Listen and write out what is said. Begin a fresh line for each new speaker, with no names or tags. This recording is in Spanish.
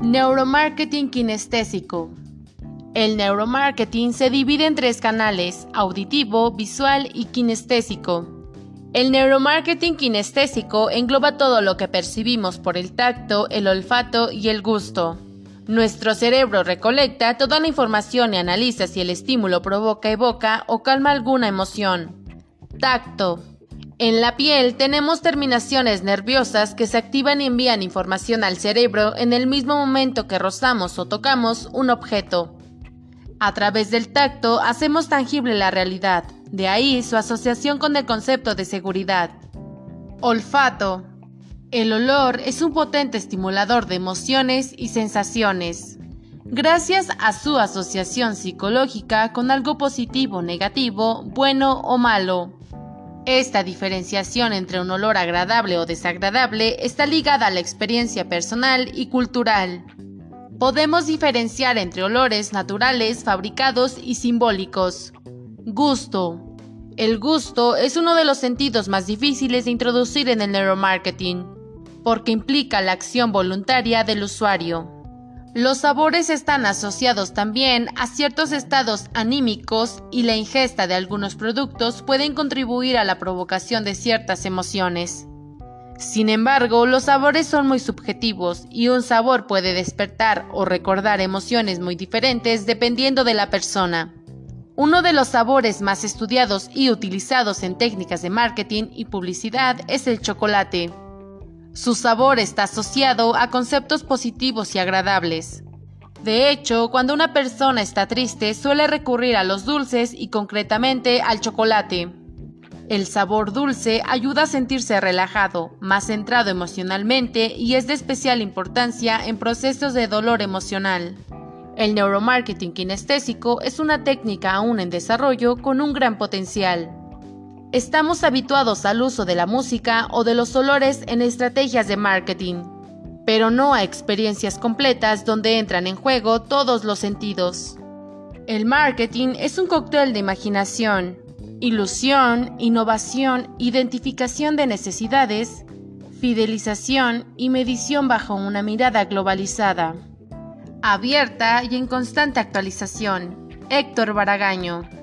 Neuromarketing kinestésico. El neuromarketing se divide en tres canales, auditivo, visual y kinestésico. El neuromarketing kinestésico engloba todo lo que percibimos por el tacto, el olfato y el gusto. Nuestro cerebro recolecta toda la información y analiza si el estímulo provoca, evoca o calma alguna emoción. Tacto. En la piel tenemos terminaciones nerviosas que se activan y envían información al cerebro en el mismo momento que rozamos o tocamos un objeto. A través del tacto hacemos tangible la realidad, de ahí su asociación con el concepto de seguridad. Olfato. El olor es un potente estimulador de emociones y sensaciones. Gracias a su asociación psicológica con algo positivo, negativo, bueno o malo. Esta diferenciación entre un olor agradable o desagradable está ligada a la experiencia personal y cultural. Podemos diferenciar entre olores naturales, fabricados y simbólicos. Gusto. El gusto es uno de los sentidos más difíciles de introducir en el neuromarketing, porque implica la acción voluntaria del usuario. Los sabores están asociados también a ciertos estados anímicos y la ingesta de algunos productos pueden contribuir a la provocación de ciertas emociones. Sin embargo, los sabores son muy subjetivos y un sabor puede despertar o recordar emociones muy diferentes dependiendo de la persona. Uno de los sabores más estudiados y utilizados en técnicas de marketing y publicidad es el chocolate. Su sabor está asociado a conceptos positivos y agradables. De hecho, cuando una persona está triste suele recurrir a los dulces y concretamente al chocolate. El sabor dulce ayuda a sentirse relajado, más centrado emocionalmente y es de especial importancia en procesos de dolor emocional. El neuromarketing kinestésico es una técnica aún en desarrollo con un gran potencial. Estamos habituados al uso de la música o de los olores en estrategias de marketing, pero no a experiencias completas donde entran en juego todos los sentidos. El marketing es un cóctel de imaginación, ilusión, innovación, identificación de necesidades, fidelización y medición bajo una mirada globalizada, abierta y en constante actualización. Héctor Baragaño